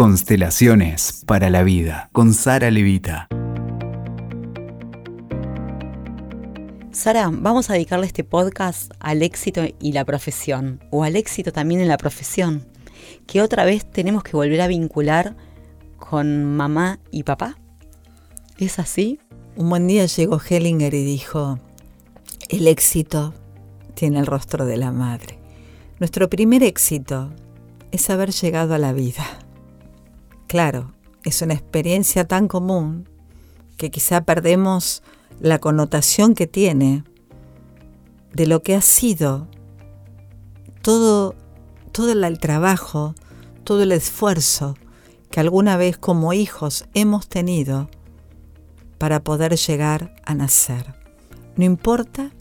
Constelaciones para la vida con Sara Levita. Sara, vamos a dedicarle este podcast al éxito y la profesión, o al éxito también en la profesión, que otra vez tenemos que volver a vincular con mamá y papá. ¿Es así? Un buen día llegó Hellinger y dijo, el éxito tiene el rostro de la madre. Nuestro primer éxito es haber llegado a la vida. Claro, es una experiencia tan común que quizá perdemos la connotación que tiene de lo que ha sido todo, todo el trabajo, todo el esfuerzo que alguna vez como hijos hemos tenido para poder llegar a nacer. No importa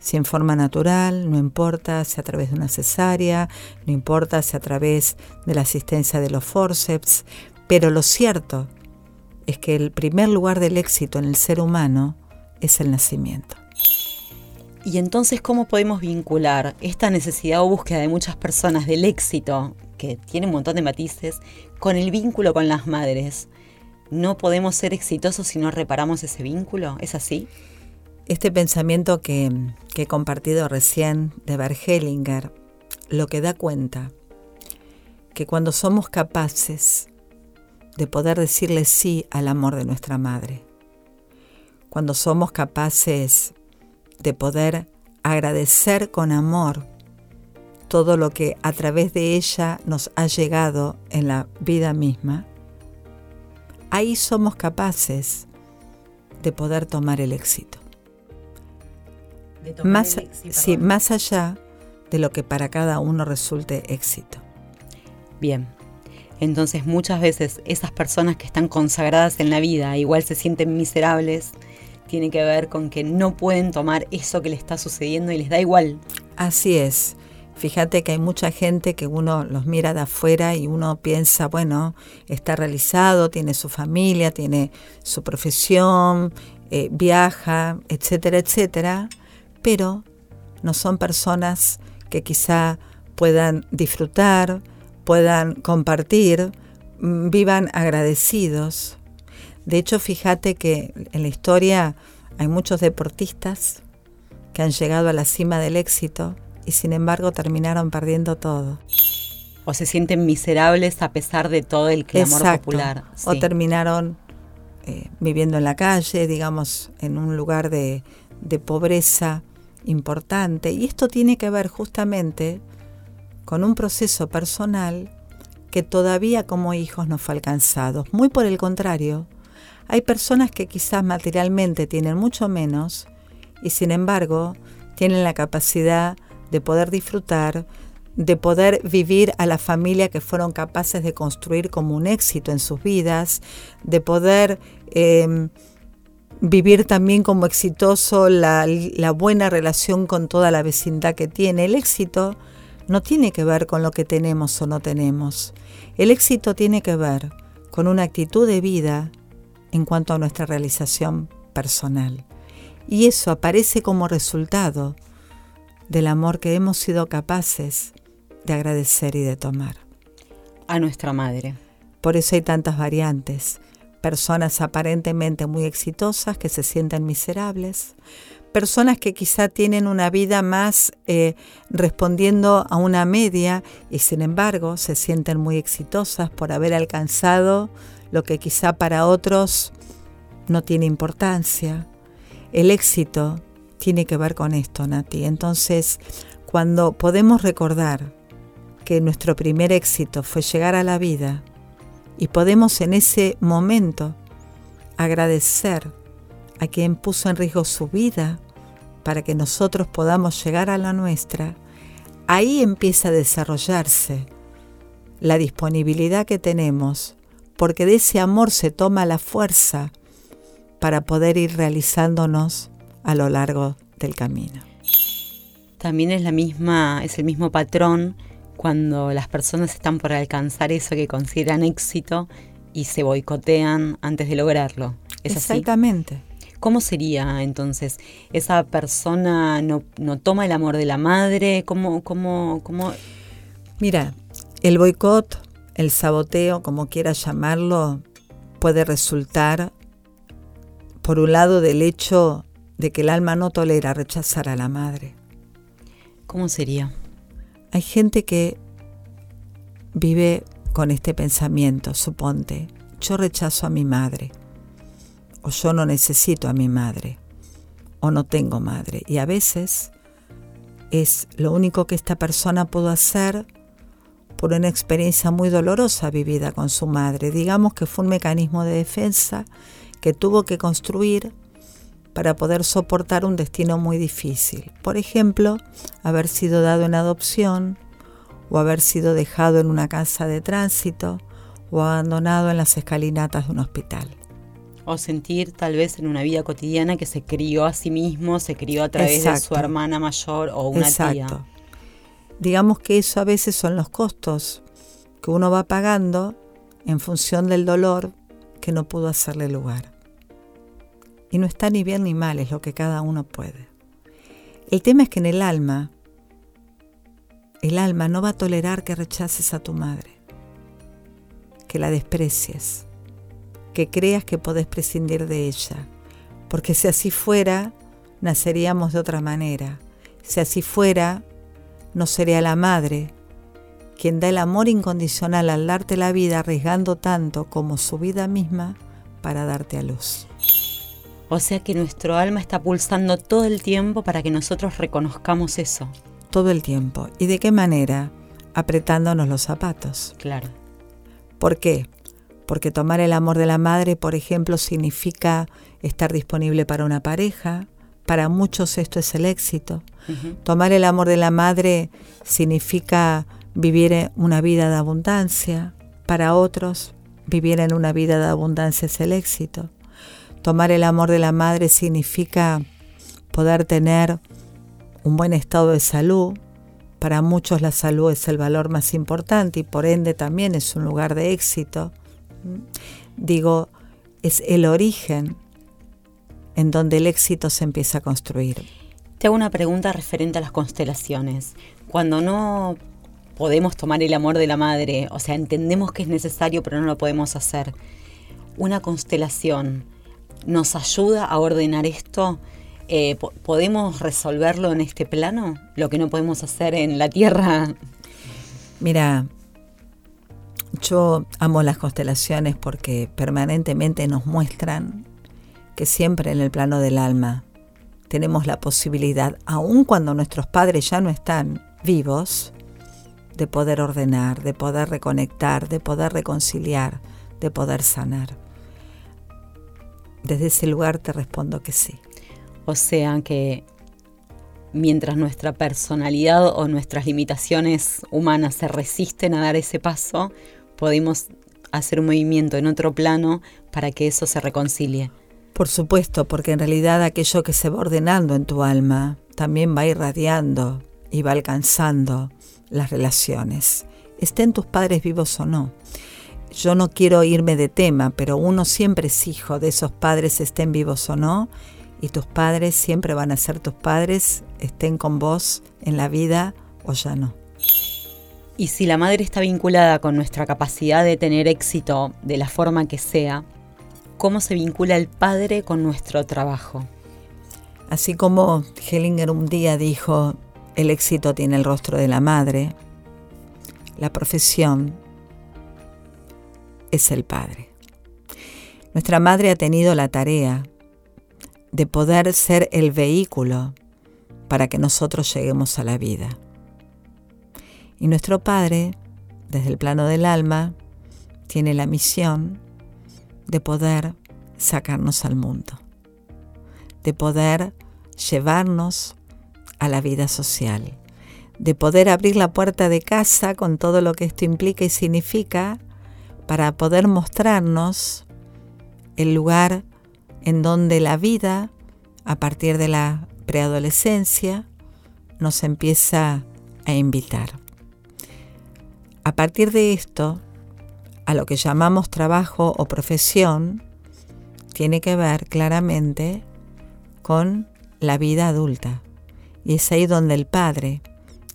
si en forma natural, no importa si a través de una cesárea, no importa si a través de la asistencia de los forceps, pero lo cierto es que el primer lugar del éxito en el ser humano es el nacimiento. Y entonces, ¿cómo podemos vincular esta necesidad o búsqueda de muchas personas del éxito, que tiene un montón de matices, con el vínculo con las madres? ¿No podemos ser exitosos si no reparamos ese vínculo? ¿Es así? Este pensamiento que, he compartido recién de Bergelinger lo que da cuenta que cuando somos capaces de poder decirle sí al amor de nuestra madre, cuando somos capaces de poder agradecer con amor todo lo que a través de ella nos ha llegado en la vida misma, ahí somos capaces de poder tomar el éxito. más, sí, más allá de lo que para cada uno resulte éxito. Bien, entonces muchas veces esas personas que están consagradas en la vida igual se sienten miserables tiene que ver con que no pueden tomar eso que le está sucediendo y les da igual. Así es. Fíjate que hay mucha gente que uno los mira de afuera y uno piensa, bueno, está realizado, tiene su familia, tiene su profesión, eh, viaja, etcétera, etcétera, pero no son personas que quizá puedan disfrutar, puedan compartir, mm, vivan agradecidos. De hecho, fíjate que en la historia hay muchos deportistas que han llegado a la cima del éxito y sin embargo terminaron perdiendo todo. O se sienten miserables a pesar de todo el clamor popular. O terminaron eh, viviendo en la calle, digamos, en un lugar de, de pobreza importante. Y esto tiene que ver justamente con un proceso personal que todavía como hijos no fue alcanzado. Muy por el contrario, hay personas que quizás materialmente tienen mucho menos y sin embargo tienen la capacidad de poder disfrutar, de poder vivir a la familia que fueron capaces de construir como un éxito en sus vidas, de poder em, vivir también como exitoso la, la buena relación con toda la vecindad que tiene. El éxito no tiene que ver con lo que tenemos o no tenemos. El éxito tiene que ver con una actitud de vida en cuanto a nuestra realización personal. Y eso aparece como resultado del amor que hemos sido capaces de agradecer y de tomar. A nuestra madre. Por eso hay tantas variantes. Personas aparentemente muy exitosas que se sienten miserables. Personas que quizá tienen una vida más eh, respondiendo a una media y sin embargo se sienten muy exitosas por haber alcanzado lo que quizá para otros no tiene importancia. El éxito tiene que ver con esto, Nati. Entonces, cuando podemos recordar que nuestro primer éxito fue llegar a la vida y podemos en ese momento agradecer a quien puso en riesgo su vida para que nosotros podamos llegar a la nuestra, ahí empieza a desarrollarse la disponibilidad que tenemos porque de ese amor se toma la fuerza para poder ir realizándonos a lo largo del camino. También es la misma, es el mismo patrón cuando las personas están por alcanzar eso que consideran éxito y se boicotean antes de lograrlo. ¿Es Exactamente. ¿Cómo sería entonces? ¿Esa persona no, toma el amor de la madre? ¿Cómo, cómo, cómo? Mira, el boicot el saboteo, como quieras llamarlo, puede resultar, por un lado, del hecho de que el alma no tolera rechazar a la madre. ¿Cómo sería? Hay gente que vive con este pensamiento, suponte, yo rechazo a mi madre, o yo no necesito a mi madre, o no tengo madre. Y a veces es lo único que esta persona pudo hacer por una experiencia muy dolorosa vivida con su madre. Digamos que fue un mecanismo de defensa que tuvo que construir para poder soportar un destino muy difícil. Por ejemplo, haber sido dado en adopción o haber sido dejado en una casa de tránsito o abandonado en las escalinatas de un hospital. O sentir tal vez en una vida cotidiana que se crió a sí mismo, se crió a través de su hermana mayor o una Exacto. Digamos que eso a veces son los costos que uno va pagando en función del dolor que no pudo hacerle lugar. Y no está ni bien ni mal, es lo que cada uno puede. El tema es que en el alma, el alma no va a tolerar que rechaces a tu madre, que la desprecies, que creas que podés prescindir de ella, porque si así fuera, naceríamos de otra manera. Si así fuera, no sería la madre quien da el amor incondicional al darte la vida arriesgando tanto como su vida misma para darte a luz. O sea que nuestro alma está pulsando todo el tiempo para que nosotros reconozcamos eso. Todo el tiempo. ¿Y de qué manera? Apretándonos los zapatos. Claro. ¿Por qué? Porque tomar el amor de la madre, por ejemplo, significa estar disponible para una pareja. Para muchos esto es el éxito. Tomar el amor de la madre significa vivir una vida de abundancia. Para otros, vivir en una vida de abundancia es el éxito. Tomar el amor de la madre significa poder tener un buen estado de salud. Para muchos la salud es el valor más importante y por ende también es un lugar de éxito. Digo, es el origen en donde el éxito se empieza a construir. Te hago una pregunta referente a las constelaciones. Cuando no podemos tomar el amor de la madre, o sea, entendemos que es necesario pero no lo podemos hacer, una constelación, nos ayuda a ordenar esto? Eh, ¿Podemos resolverlo en este plano? Lo que no podemos hacer en la Tierra. Mira, yo amo las constelaciones porque permanentemente nos muestran que siempre en el plano del alma tenemos la posibilidad, aun cuando nuestros padres ya no están vivos, de poder ordenar, de poder reconectar, de poder reconciliar, de poder sanar desde ese lugar te respondo que sí. O sea que mientras nuestra personalidad o nuestras limitaciones humanas se resisten a dar ese paso, podemos hacer un movimiento en otro plano para que eso se reconcilie. Por supuesto, porque en realidad aquello que se va ordenando en tu alma también va irradiando y va alcanzando las relaciones, estén tus padres vivos o no yo no quiero irme de tema, pero uno siempre es hijo de esos padres, estén vivos o no, y tus padres siempre van a ser tus padres, estén con vos en la vida o ya no. Y si la madre está vinculada con nuestra capacidad de tener éxito de la forma que sea, ¿cómo se vincula el padre con nuestro trabajo? Así como Hellinger un día dijo, el éxito tiene el rostro de la madre, la profesión es el Padre. Nuestra Madre ha tenido la tarea de poder ser el vehículo para que nosotros lleguemos a la vida. Y nuestro Padre, desde el plano del alma, tiene la misión de poder sacarnos al mundo, de poder llevarnos a la vida social, de poder abrir la puerta de casa con todo lo que esto implica y significa para poder mostrarnos el lugar en donde la vida, a partir de la preadolescencia, nos empieza a invitar. A partir de esto, a lo que llamamos trabajo o profesión, tiene que ver claramente con la vida adulta. Y es ahí donde el padre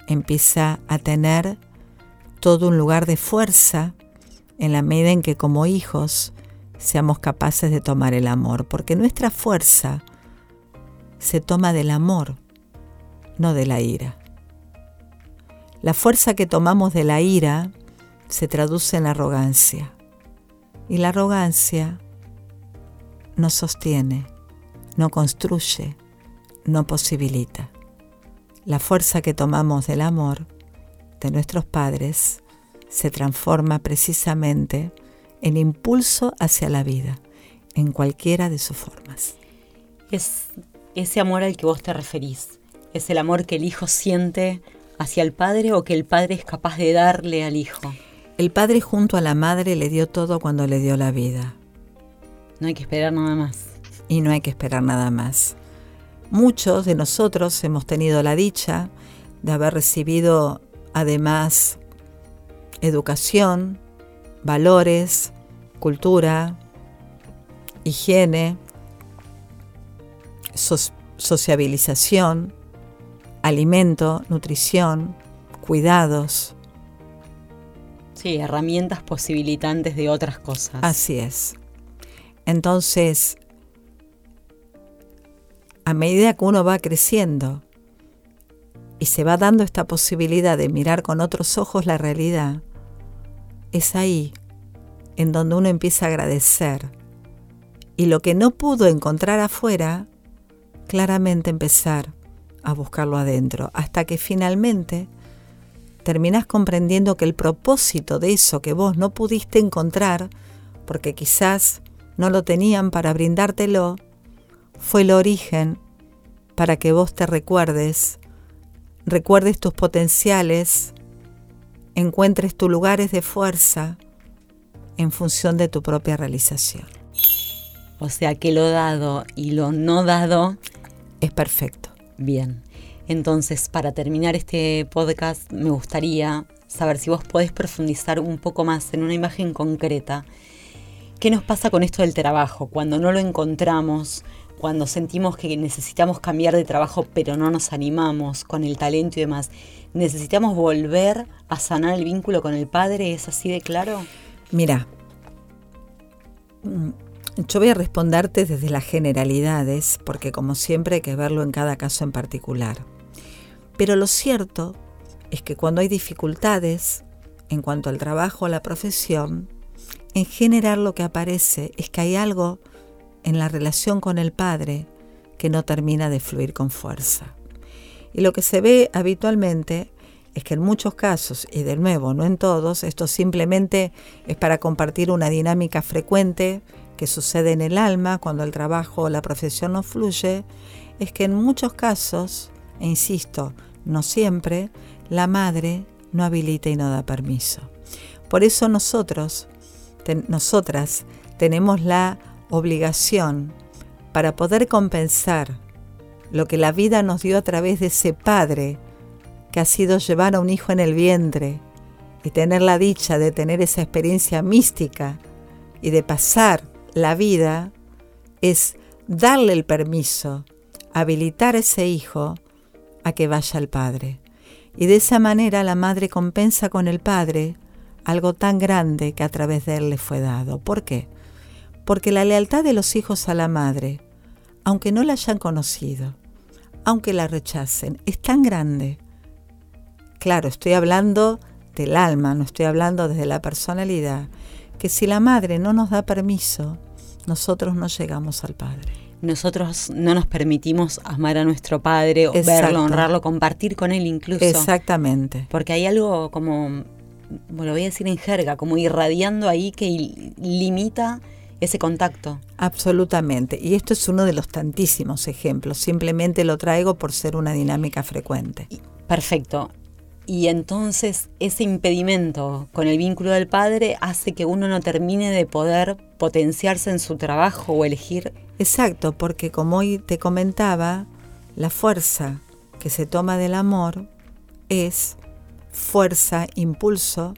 empieza a tener todo un lugar de fuerza en la medida en que como hijos seamos capaces de tomar el amor, porque nuestra fuerza se toma del amor, no de la ira. La fuerza que tomamos de la ira se traduce en arrogancia, y la arrogancia no sostiene, no construye, no posibilita. La fuerza que tomamos del amor de nuestros padres se transforma precisamente en impulso hacia la vida, en cualquiera de sus formas. Es ese amor al que vos te referís, es el amor que el hijo siente hacia el padre o que el padre es capaz de darle al hijo. El padre junto a la madre le dio todo cuando le dio la vida. No hay que esperar nada más. Y no hay que esperar nada más. Muchos de nosotros hemos tenido la dicha de haber recibido además educación, valores, cultura, higiene, sociabilización, alimento, nutrición, cuidados. Sí, herramientas posibilitantes de otras cosas. Así es. Entonces, a medida que uno va creciendo y se va dando esta posibilidad de mirar con otros ojos la realidad, es ahí en donde uno empieza a agradecer. Y lo que no pudo encontrar afuera, claramente empezar a buscarlo adentro, hasta que finalmente terminás comprendiendo que el propósito de eso que vos no pudiste encontrar, porque quizás no lo tenían para brindártelo, fue el origen para que vos te recuerdes, recuerdes tus potenciales, encuentres tus lugares de fuerza en función de tu propia realización. O sea que lo dado y lo no dado es perfecto. Bien. Entonces, para terminar este podcast, me gustaría saber si vos podés profundizar un poco más en una imagen concreta. ¿Qué nos pasa con esto del trabajo? Cuando no lo encontramos, cuando sentimos que necesitamos cambiar de trabajo pero no nos animamos con el talento y demás. ¿Necesitamos volver a sanar el vínculo con el padre? ¿Es así de claro? Mira, yo voy a responderte desde las generalidades, porque como siempre hay que verlo en cada caso en particular. Pero lo cierto es que cuando hay dificultades en cuanto al trabajo o la profesión, en general lo que aparece es que hay algo en la relación con el padre que no termina de fluir con fuerza. Y lo que se ve habitualmente es que en muchos casos, y de nuevo, no en todos, esto simplemente es para compartir una dinámica frecuente que sucede en el alma cuando el trabajo o la profesión no fluye, es que en muchos casos, e insisto, no siempre, la madre no habilita y no da permiso. Por eso nosotros, nosotras, tenemos la obligación para poder compensar lo que la vida nos dio a través de ese padre que ha sido llevar a un hijo en el vientre y tener la dicha de tener esa experiencia mística y de pasar la vida, es darle el permiso, habilitar a ese hijo a que vaya al padre. Y de esa manera la madre compensa con el padre algo tan grande que a través de él le fue dado. ¿Por qué? porque la lealtad de los hijos a la madre, aunque no la hayan conocido, aunque la rechacen, es tan grande. Claro, estoy hablando del alma, no estoy hablando desde la personalidad, que si la madre no nos da permiso, nosotros no llegamos al Padre. Nosotros no nos permitimos amar a nuestro Padre, verlo, honrarlo, compartir con Él incluso. Exactamente. Porque hay algo como, lo voy a decir en jerga, como irradiando ahí que limita ese contacto. Absolutamente. Y esto es uno de los tantísimos ejemplos. Simplemente lo traigo por ser una dinámica frecuente. Perfecto. Y entonces ese impedimento con el vínculo del padre hace que uno no termine de poder potenciarse en su trabajo o elegir. Exacto, porque como hoy te comentaba, la fuerza que se toma del amor es fuerza, impulso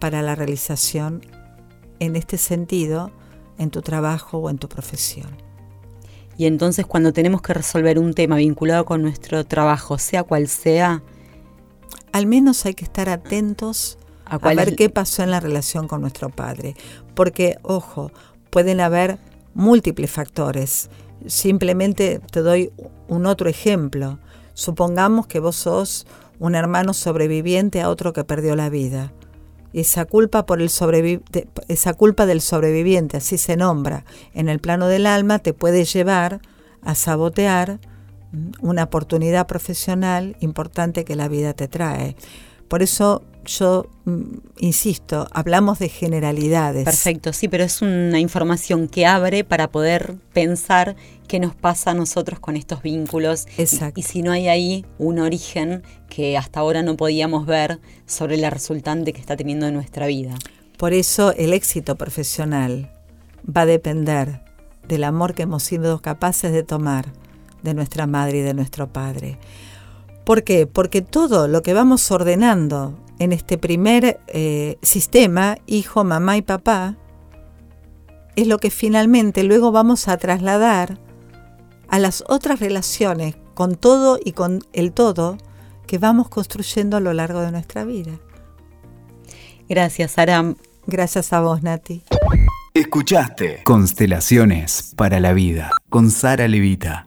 para la realización en este sentido en tu trabajo o en tu profesión. Y entonces cuando tenemos que resolver un tema vinculado con nuestro trabajo, sea cual sea, al menos hay que estar atentos a, ver qué pasó en la relación con nuestro padre. Porque, ojo, pueden haber múltiples factores. Simplemente te doy un otro ejemplo. Supongamos que vos sos un hermano sobreviviente a otro que perdió la vida. Esa culpa, por el esa culpa del sobreviviente, así se nombra, en el plano del alma, te puede llevar a sabotear una oportunidad profesional importante que la vida te trae. Por eso yo mm, insisto, hablamos de generalidades. Perfecto, sí, pero es una información que abre para poder pensar qué nos pasa a nosotros con estos vínculos. Exacto. Y, si no hay ahí un origen que hasta ahora no podíamos ver sobre la resultante que está teniendo en nuestra vida. Por eso el éxito profesional va a depender del amor que hemos sido capaces de tomar de nuestra madre y de nuestro padre. ¿Por qué? Porque todo lo que vamos ordenando en este primer eh, sistema, hijo, mamá y papá, es lo que finalmente luego vamos a trasladar a las otras relaciones con todo y con el todo que vamos construyendo a lo largo de nuestra vida. Gracias, Aram. Gracias a vos, Nati. Escuchaste Constelaciones para la Vida con Sara Levita.